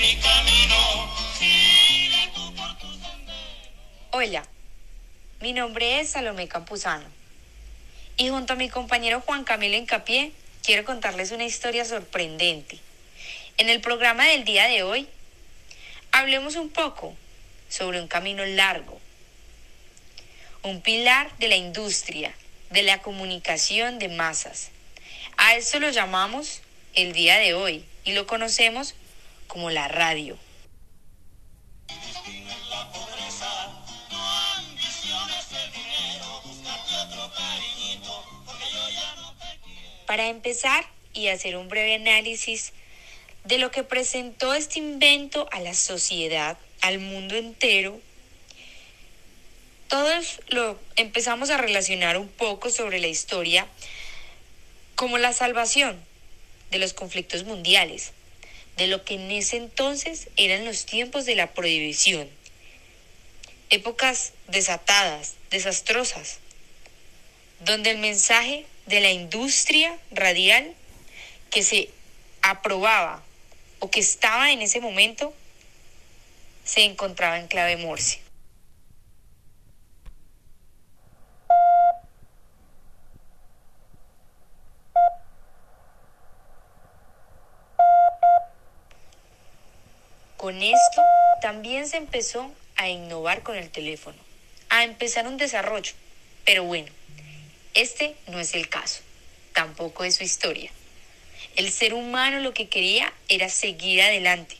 mi camino. Tú por. Hola, mi nombre es Salomé Campuzano y junto a mi compañero Juan Camilo Encapié quiero contarles una historia sorprendente. En el programa del día de hoy hablemos un poco sobre un camino largo, un pilar de la industria, de la comunicación de masas. A esto lo llamamos el día de hoy y lo conocemos como la radio. Para empezar y hacer un breve análisis de lo que presentó este invento a la sociedad, al mundo entero, todos lo empezamos a relacionar un poco sobre la historia como la salvación de los conflictos mundiales, de lo que en ese entonces eran los tiempos de la prohibición, épocas desatadas, desastrosas, donde el mensaje de la industria radial que se aprobaba o que estaba en ese momento se encontraba en clave Morse. Con esto también se empezó a innovar con el teléfono, a empezar un desarrollo. Pero bueno, este no es el caso, tampoco es su historia. El ser humano lo que quería era seguir adelante.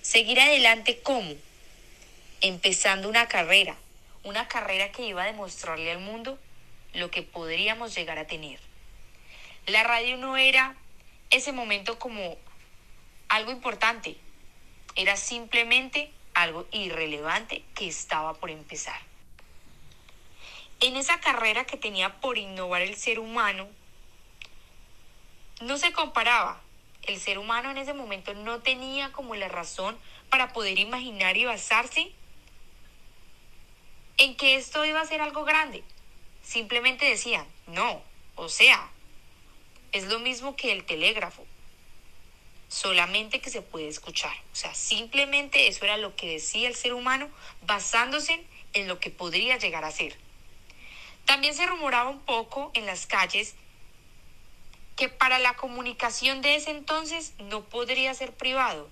Seguir adelante cómo? Empezando una carrera, una carrera que iba a demostrarle al mundo lo que podríamos llegar a tener. La radio no era ese momento como algo importante, era simplemente algo irrelevante que estaba por empezar. En esa carrera que tenía por innovar el ser humano, no se comparaba. El ser humano en ese momento no tenía como la razón para poder imaginar y basarse en que esto iba a ser algo grande. Simplemente decían, no, o sea, es lo mismo que el telégrafo, solamente que se puede escuchar. O sea, simplemente eso era lo que decía el ser humano basándose en lo que podría llegar a ser. También se rumoraba un poco en las calles que para la comunicación de ese entonces no podría ser privado.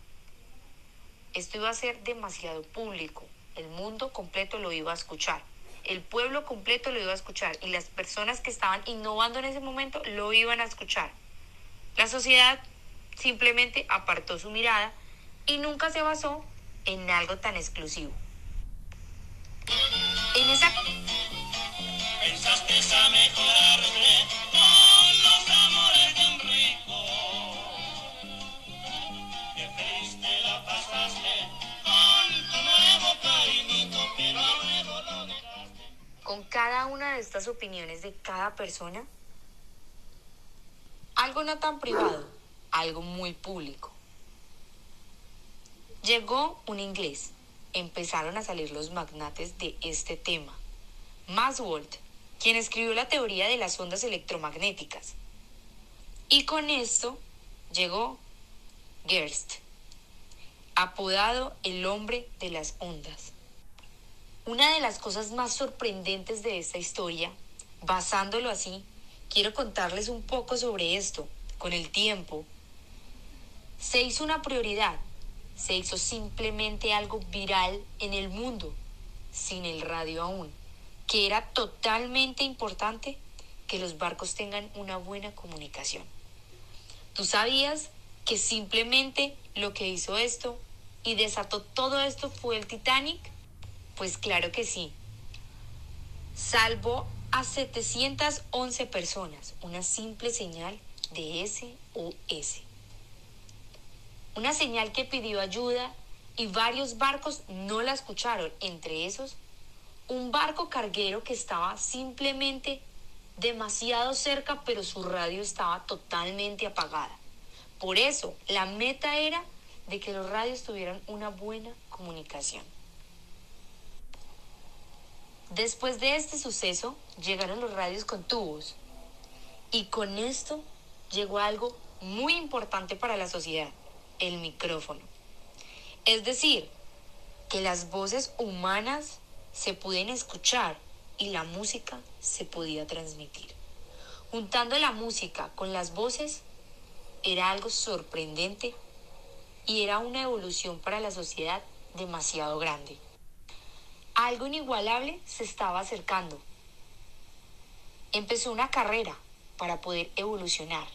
Esto iba a ser demasiado público. El mundo completo lo iba a escuchar. El pueblo completo lo iba a escuchar. Y las personas que estaban innovando en ese momento lo iban a escuchar. La sociedad simplemente apartó su mirada y nunca se basó en algo tan exclusivo. En esa Pensaste a mejorarme con los amores de un rico. Qué feliz te la pasaste con tu nuevo cariñito, pero luego lo dejaste. con cada una de estas opiniones de cada persona, algo no tan privado, algo muy público. Llegó un inglés, empezaron a salir los magnates de este tema. Maxwell, quien escribió la teoría de las ondas electromagnéticas. Y con esto llegó Gerst, apodado el hombre de las ondas. Una de las cosas más sorprendentes de esta historia, basándolo así, quiero contarles un poco sobre esto. Con el tiempo, se hizo una prioridad, se hizo simplemente algo viral en el mundo, sin el radio aún, que era totalmente importante que los barcos tengan una buena comunicación. ¿Tú sabías que simplemente lo que hizo esto y desató todo esto fue el Titanic? Pues claro que sí. Salvó a 711 personas, una simple señal de SOS. Una señal que pidió ayuda y varios barcos no la escucharon, entre esos un barco carguero que estaba simplemente demasiado cerca, pero su radio estaba totalmente apagada. Por eso, la meta era de que los radios tuvieran una buena comunicación. Después de este suceso, llegaron los radios con tubos. Y con esto llegó algo muy importante para la sociedad, el micrófono. Es decir, que las voces humanas se pueden escuchar y la música se podía transmitir. Juntando la música con las voces era algo sorprendente y era una evolución para la sociedad demasiado grande. Algo inigualable se estaba acercando. Empezó una carrera para poder evolucionar.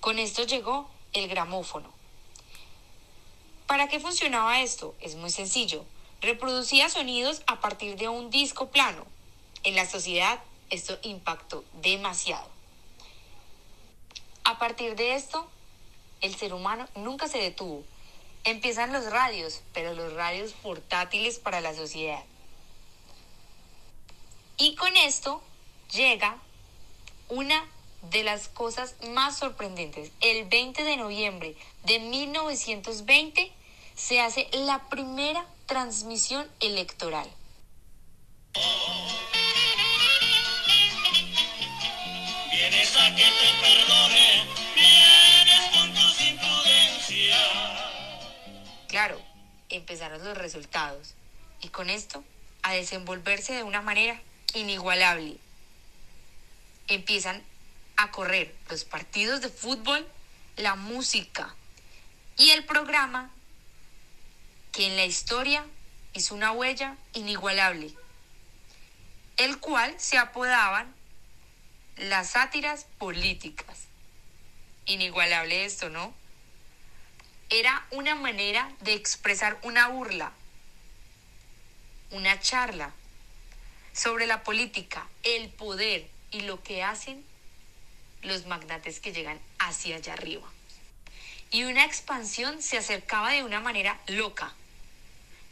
Con esto llegó el gramófono. ¿Para qué funcionaba esto? Es muy sencillo. Reproducía sonidos a partir de un disco plano. En la sociedad esto impactó demasiado. A partir de esto, el ser humano nunca se detuvo. Empiezan los radios, pero los radios portátiles para la sociedad. Y con esto llega una de las cosas más sorprendentes. El 20 de noviembre de 1920 se hace la primera transmisión electoral. Vienes a que te perdone, vienes con tus imprudencias. Claro, empezaron los resultados y con esto a desenvolverse de una manera inigualable. Empiezan a correr los partidos de fútbol, la música y el programa que en la historia hizo una huella inigualable, el cual se apodaban las sátiras políticas. Inigualable esto, ¿no? Era una manera de expresar una burla, una charla sobre la política, el poder y lo que hacen los magnates que llegan hacia allá arriba. Y una expansión se acercaba de una manera loca.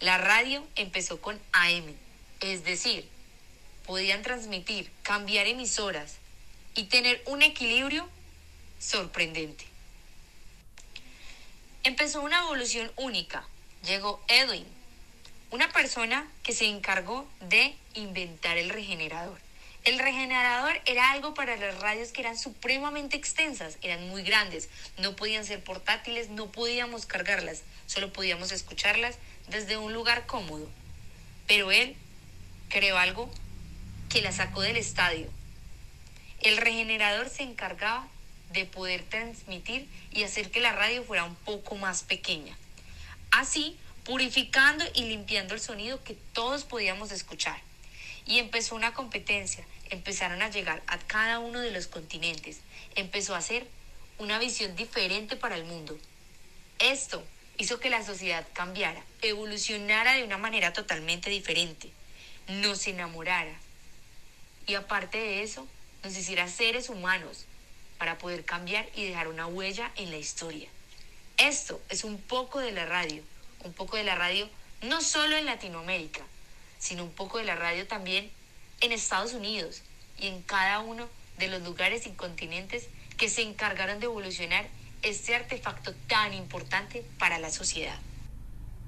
La radio empezó con AM, es decir, podían transmitir, cambiar emisoras y tener un equilibrio sorprendente. Empezó una evolución única. Llegó Edwin, una persona que se encargó de inventar el regenerador. El regenerador era algo para las radios que eran supremamente extensas, eran muy grandes, no podían ser portátiles, no podíamos cargarlas, solo podíamos escucharlas desde un lugar cómodo. Pero él creó algo que la sacó del estadio. El regenerador se encargaba de poder transmitir y hacer que la radio fuera un poco más pequeña. Así, purificando y limpiando el sonido que todos podíamos escuchar y empezó una competencia. Empezaron a llegar a cada uno de los continentes. Empezó a hacer una visión diferente para el mundo. Esto hizo que la sociedad cambiara, evolucionara de una manera totalmente diferente, nos enamorara y aparte de eso, nos hiciera seres humanos para poder cambiar y dejar una huella en la historia. Esto es un poco de la radio, un poco de la radio no solo en Latinoamérica, sino un poco de la radio también en Estados Unidos y en cada uno de los lugares y continentes que se encargaron de evolucionar este artefacto tan importante para la sociedad.